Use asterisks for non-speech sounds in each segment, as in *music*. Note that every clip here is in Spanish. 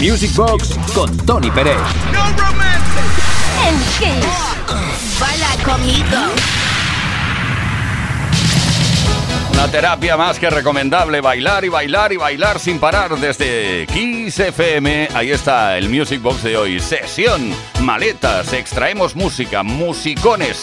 Music Box con Tony Pérez. No. En Kiss. Baila conmigo. Una terapia más que recomendable, bailar y bailar y bailar sin parar desde Kiss FM. Ahí está el Music Box de hoy. Sesión, maletas, extraemos música, musicones,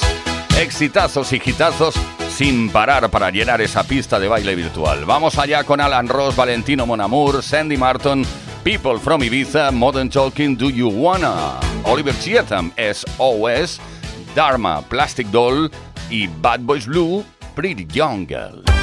exitazos y hitazos sin parar para llenar esa pista de baile virtual. Vamos allá con Alan Ross, Valentino Monamur, Sandy Martin, People from Ibiza, Modern Talking, Do You Wanna, Oliver Cheatham, SOS, Dharma, Plastic Doll y Bad Boys Blue, Pretty Young Girl.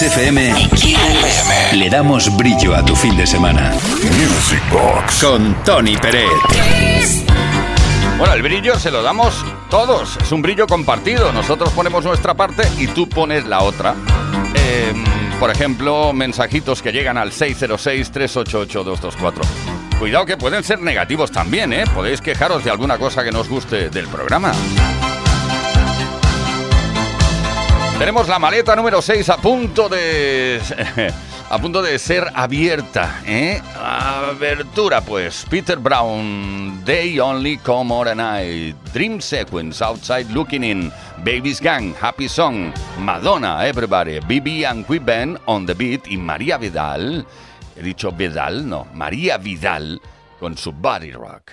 FM le damos brillo a tu fin de semana. Music Box con Tony Peret. Bueno, el brillo se lo damos todos. Es un brillo compartido. Nosotros ponemos nuestra parte y tú pones la otra. Em, por ejemplo, mensajitos que llegan al 606-388-224. Cuidado que pueden ser negativos también, ¿eh? Podéis quejaros de alguna cosa que nos guste del programa. Tenemos la maleta número 6 a punto de... *laughs* a punto de ser abierta, ¿eh? Abertura, pues. Peter Brown, They Only Come on a Night, Dream Sequence, Outside Looking In, Baby's Gang, Happy Song, Madonna, Everybody, BB and We Ben on the Beat y María Vidal, he dicho Vidal, no, María Vidal con su Body Rock.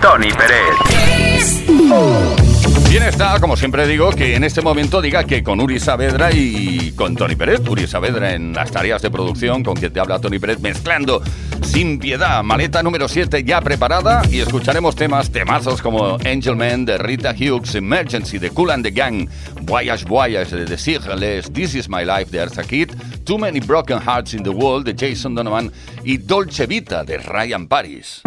Tony Pérez. Bien está, como siempre digo, que en este momento diga que con Uri Saavedra y con Tony Pérez, Uri Saavedra en las tareas de producción, con quien te habla Tony Pérez, mezclando sin piedad, maleta número 7 ya preparada y escucharemos temas, temazos como Angel Man de Rita Hughes, Emergency de Cool and the Gang, Voyage Voyage de The Sigles, This Is My Life de Arza Kid, Too Many Broken Hearts in the World de Jason Donovan y Dolce Vita de Ryan Paris.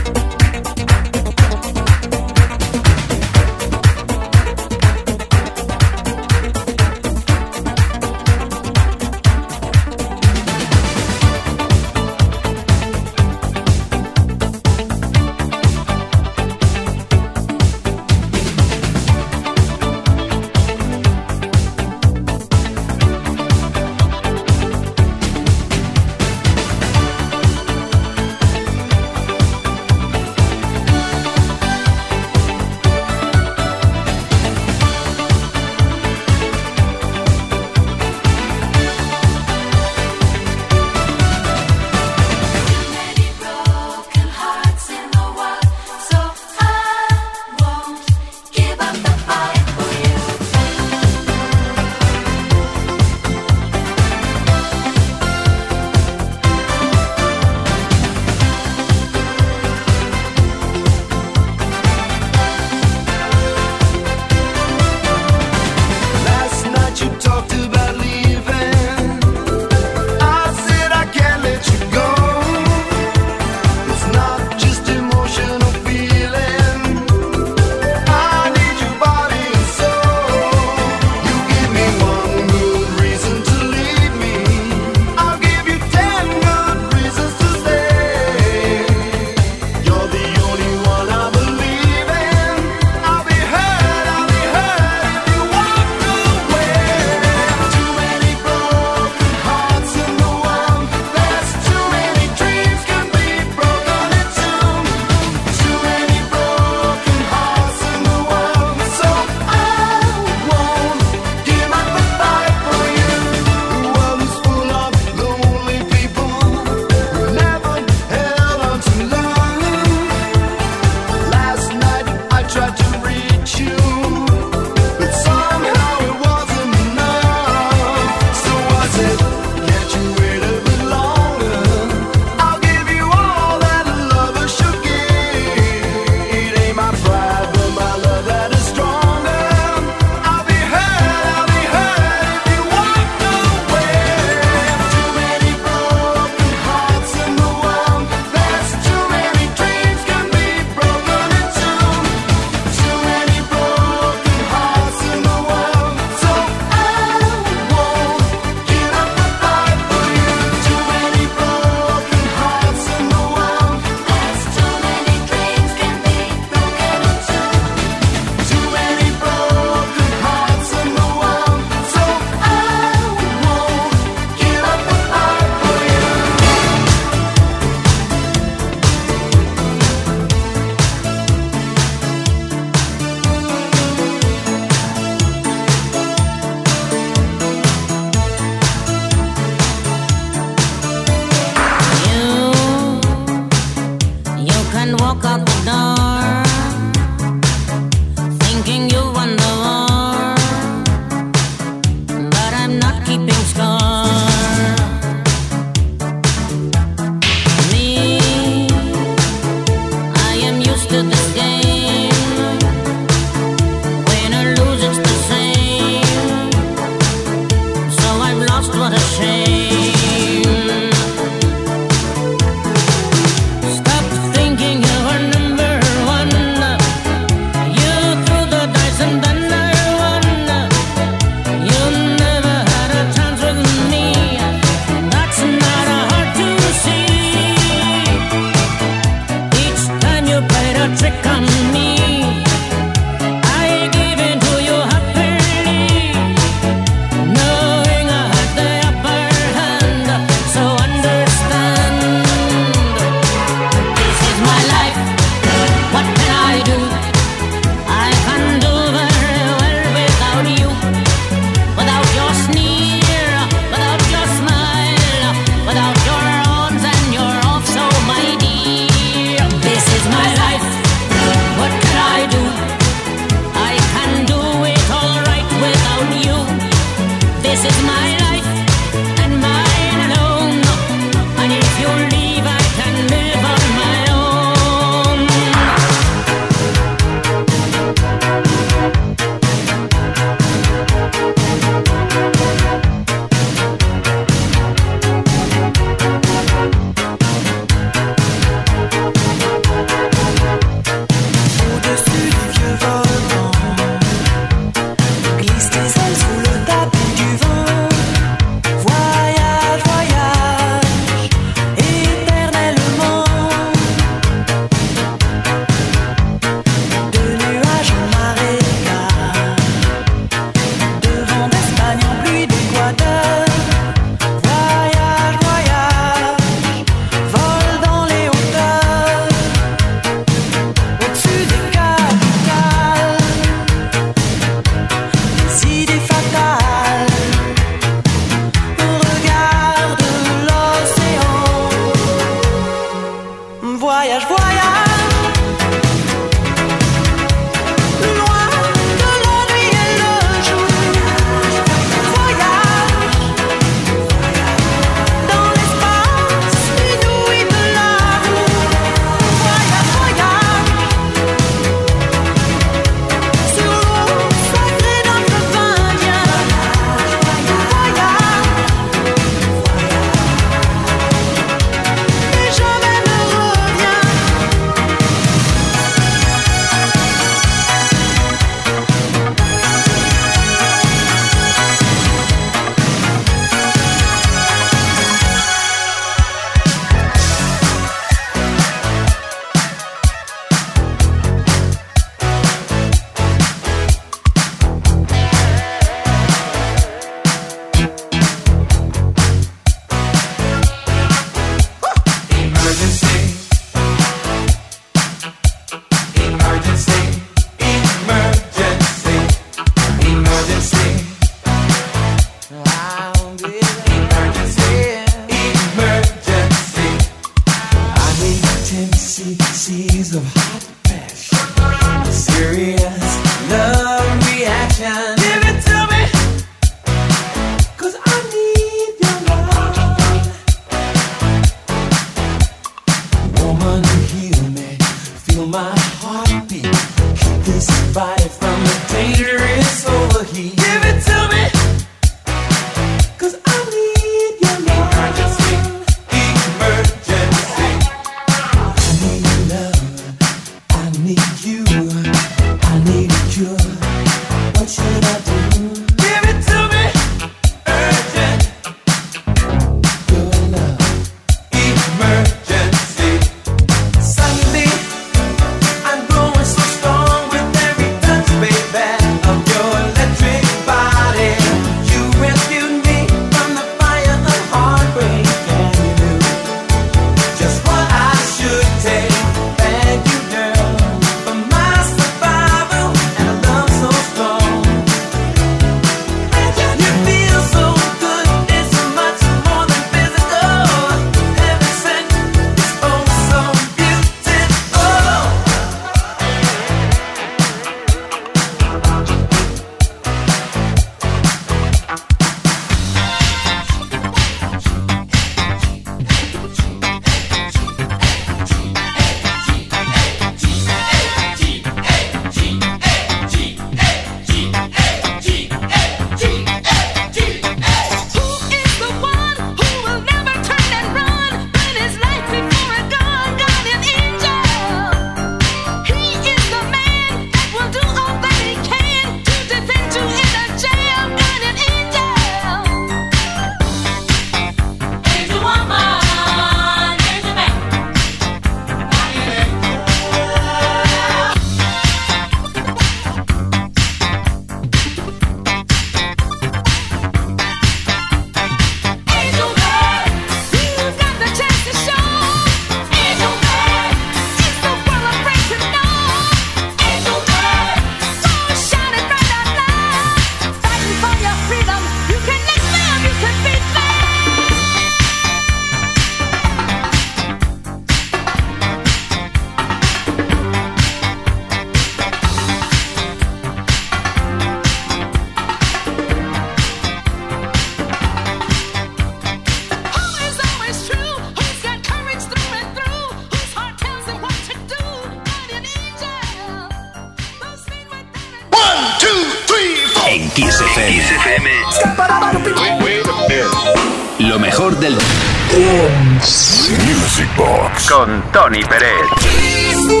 Tony Pérez.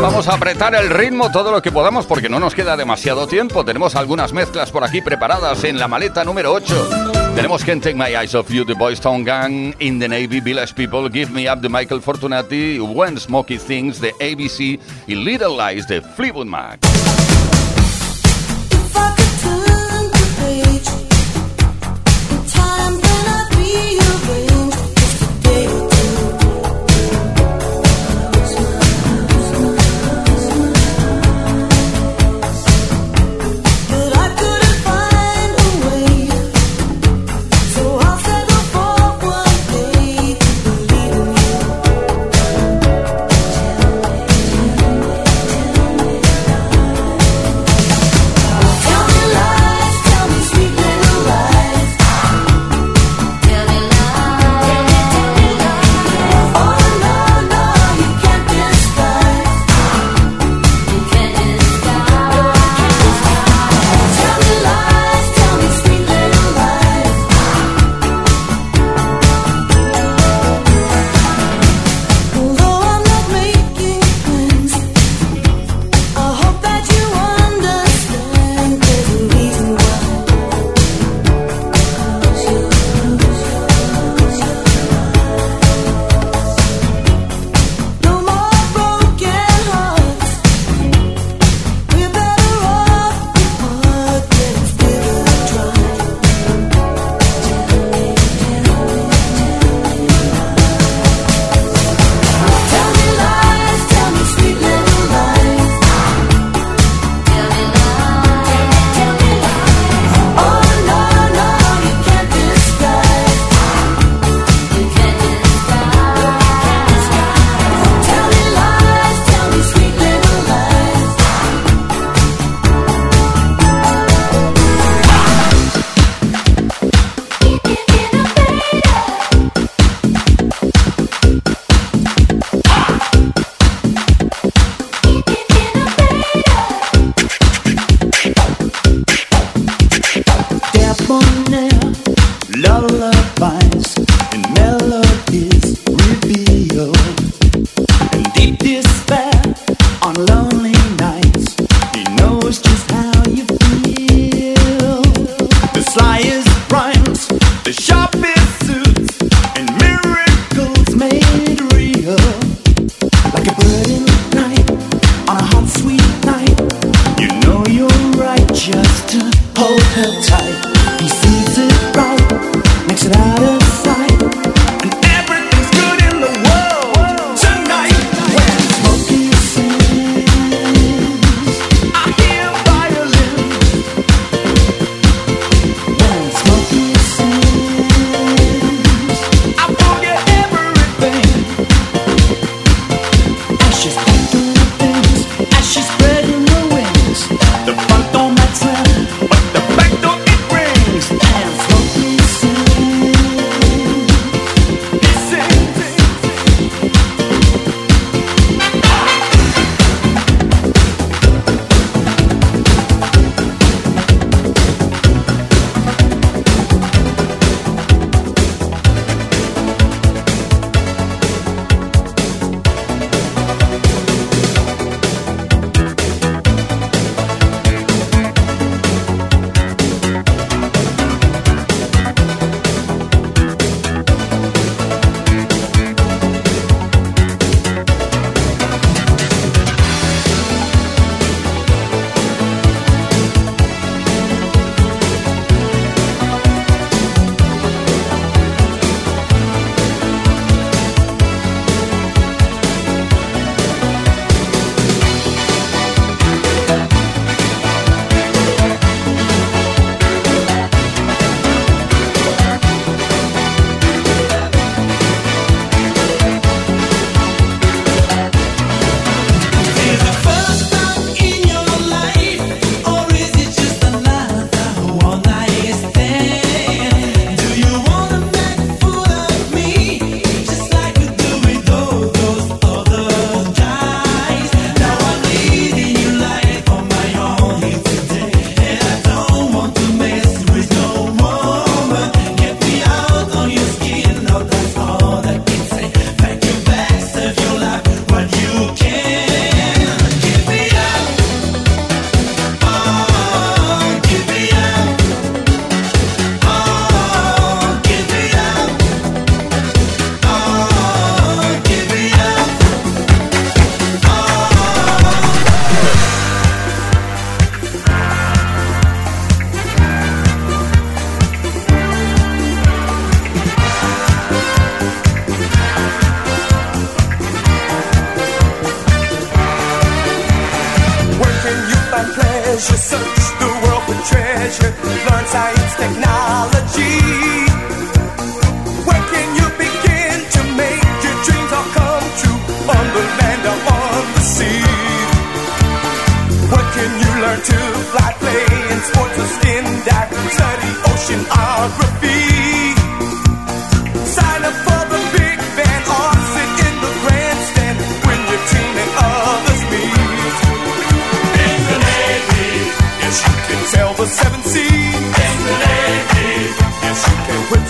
Vamos a apretar el ritmo todo lo que podamos porque no nos queda demasiado tiempo. Tenemos algunas mezclas por aquí preparadas en la maleta número 8. Tenemos Can't Take My Eyes Off You, The Boys Town Gang, In the Navy, Village People, Give Me Up de Michael Fortunati, When Smoky Things de ABC y Little Lies de Fleetwood Mac.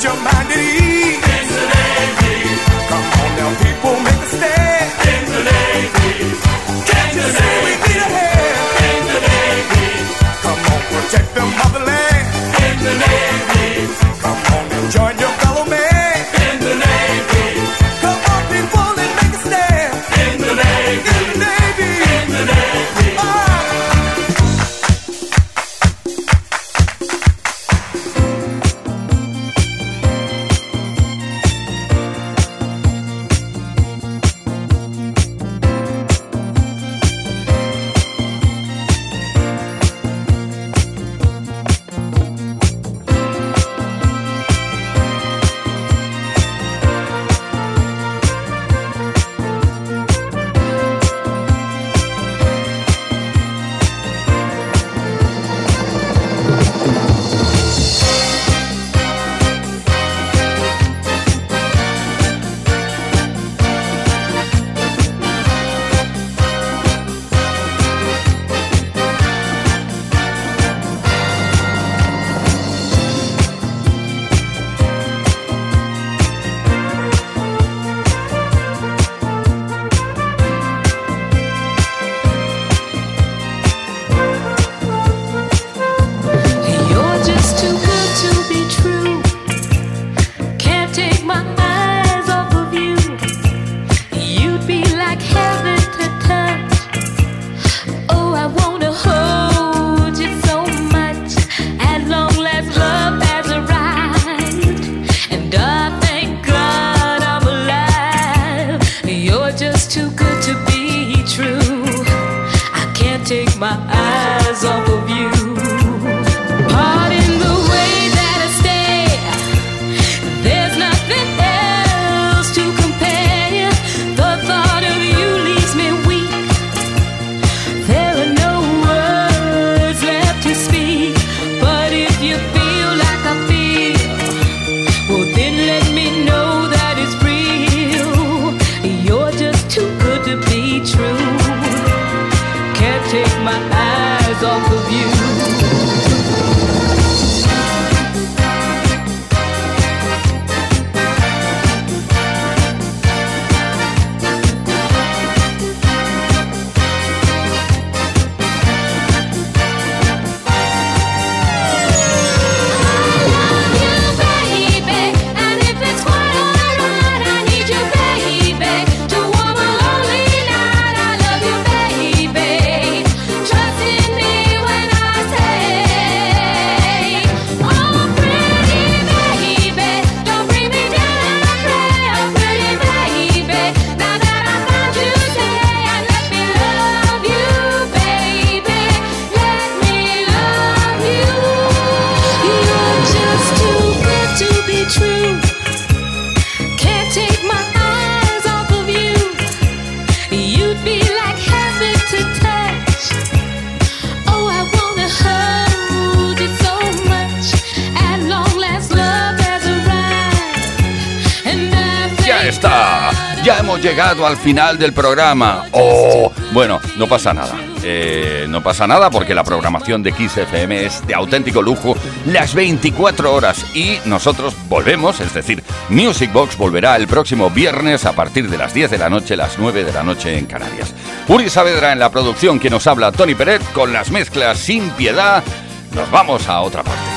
your mind at ease. llegado al final del programa. Oh, bueno, no pasa nada. Eh, no pasa nada porque la programación de Kiss FM es de auténtico lujo las 24 horas y nosotros volvemos, es decir, Music Box volverá el próximo viernes a partir de las 10 de la noche, las 9 de la noche en Canarias. Uri Saavedra en la producción que nos habla Tony Pérez con las mezclas sin piedad. Nos vamos a otra parte.